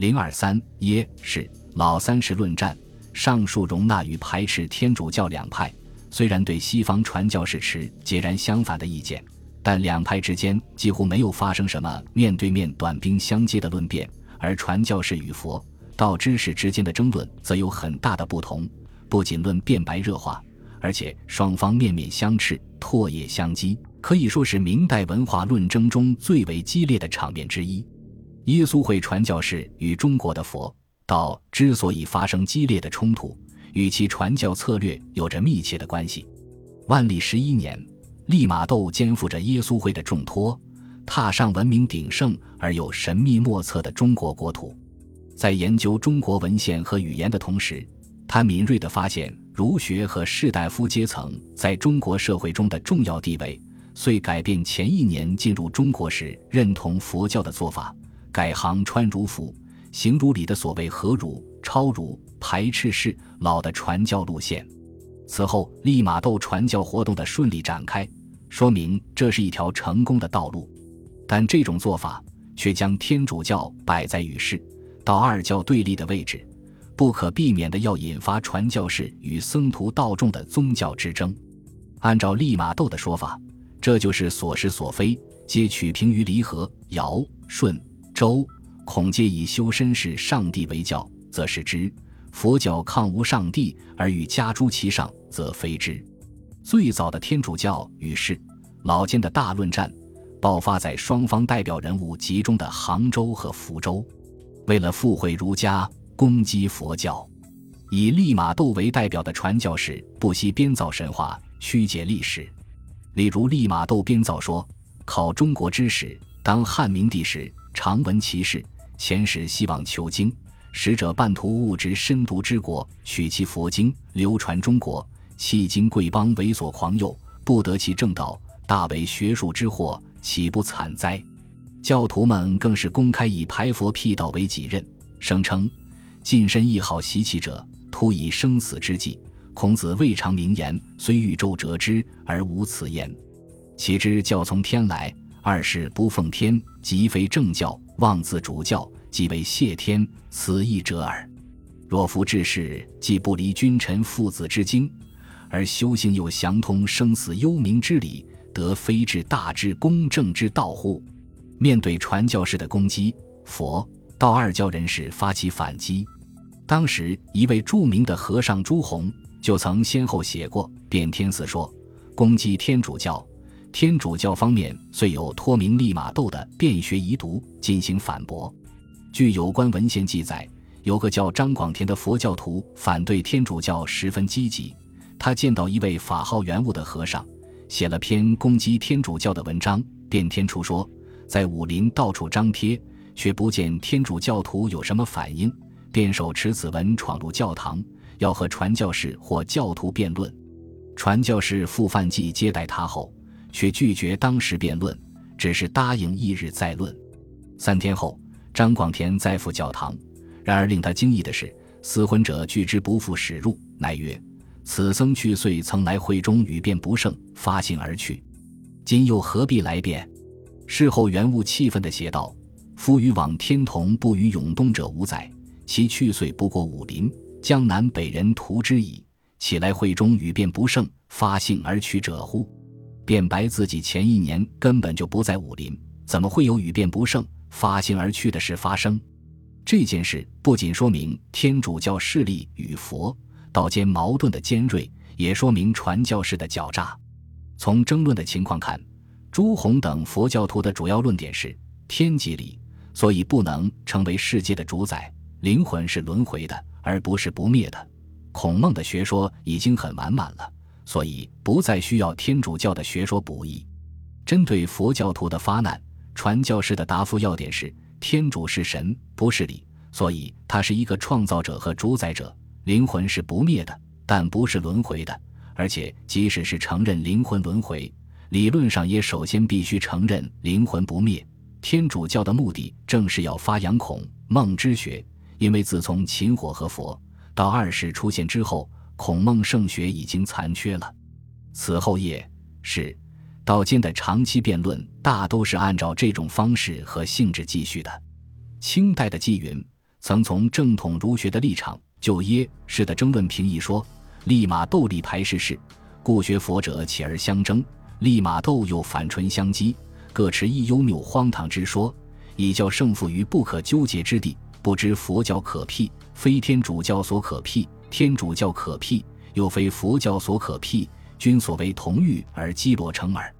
零二三耶是老三世论战，上述容纳与排斥天主教两派，虽然对西方传教士持截然相反的意见，但两派之间几乎没有发生什么面对面短兵相接的论辩，而传教士与佛道知识之间的争论则有很大的不同，不仅论辩白热化，而且双方面面相斥，唾液相激。可以说是明代文化论争中最为激烈的场面之一。耶稣会传教士与中国的佛道之所以发生激烈的冲突，与其传教策略有着密切的关系。万历十一年，利玛窦肩负着耶稣会的重托，踏上文明鼎盛而又神秘莫测的中国国土。在研究中国文献和语言的同时，他敏锐地发现儒学和士大夫阶层在中国社会中的重要地位。遂改变前一年进入中国时认同佛教的做法，改行穿儒服、行儒礼的所谓合儒、超儒、排斥式老的传教路线。此后，利玛窦传教活动的顺利展开，说明这是一条成功的道路。但这种做法却将天主教摆在与世道二教对立的位置，不可避免的要引发传教士与僧徒道众的宗教之争。按照利玛窦的说法。这就是所是所非，皆取平于离合。尧、舜、周，孔皆以修身是上帝为教，则是之；佛教抗无上帝而与家诸其上，则非之。最早的天主教与世老间的大论战，爆发在双方代表人物集中的杭州和福州。为了附会儒家，攻击佛教，以利玛窦为代表的传教士不惜编造神话，曲解历史。例如，利玛窦编造说：“考中国之史，当汉明帝时，常闻其事。前时希望求经，使者半途误之深读之国，取其佛经，流传中国。迄今贵邦为所狂诱，不得其正道，大为学术之祸，岂不惨哉？”教徒们更是公开以排佛辟道为己任，声称：“近身亦好习其者，突以生死之计。”孔子未尝名言，虽宇宙折之而无此言。岂知教从天来，二是不奉天，即非正教；妄自主教，即为谢天，此亦者耳。若夫治世，既不离君臣父子之经，而修行又详通生死幽冥之理，得非治大之公正之道乎？面对传教士的攻击，佛道二教人士发起反击。当时一位著名的和尚朱洪。就曾先后写过《变天寺说》，攻击天主教。天主教方面虽有托名利玛窦的《辩学遗读》进行反驳。据有关文献记载，有个叫张广田的佛教徒反对天主教十分积极。他见到一位法号圆悟的和尚，写了篇攻击天主教的文章，变天出说，在武林到处张贴，却不见天主教徒有什么反应，便手持此文闯入教堂。要和传教士或教徒辩论，传教士傅范济接待他后，却拒绝当时辩论，只是答应翌日再论。三天后，张广田再赴教堂，然而令他惊异的是，死魂者拒之不复驶入，乃曰：“此僧去岁曾来会中语辩不胜，发信而去，今又何必来辩？”事后原物气愤地写道：“夫与往天童不与永东者无载，其去岁不过武林。”江南北人图之矣，起来会中语辩不胜，发信而去者乎？辩白自己前一年根本就不在武林，怎么会有语辩不胜、发心而去的事发生？这件事不仅说明天主教势力与佛道间矛盾的尖锐，也说明传教士的狡诈。从争论的情况看，朱红等佛教徒的主要论点是天即理，所以不能成为世界的主宰，灵魂是轮回的。而不是不灭的，孔孟的学说已经很完满了，所以不再需要天主教的学说补益。针对佛教徒的发难，传教士的答复要点是：天主是神，不是理，所以他是一个创造者和主宰者。灵魂是不灭的，但不是轮回的。而且，即使是承认灵魂轮回，理论上也首先必须承认灵魂不灭。天主教的目的正是要发扬孔孟之学。因为自从秦火和佛到二世出现之后，孔孟圣学已经残缺了。此后叶是道间的长期辩论，大都是按照这种方式和性质继续的。清代的纪云曾从正统儒学的立场就耶是的争论评议说：利玛窦立排世事，故学佛者起而相争；利玛窦又反唇相讥，各持一幽谬荒唐之说，以教胜负于不可纠结之地。不知佛教可辟，非天主教所可辟；天主教可辟，又非佛教所可辟。均所谓同欲而积罗成耳。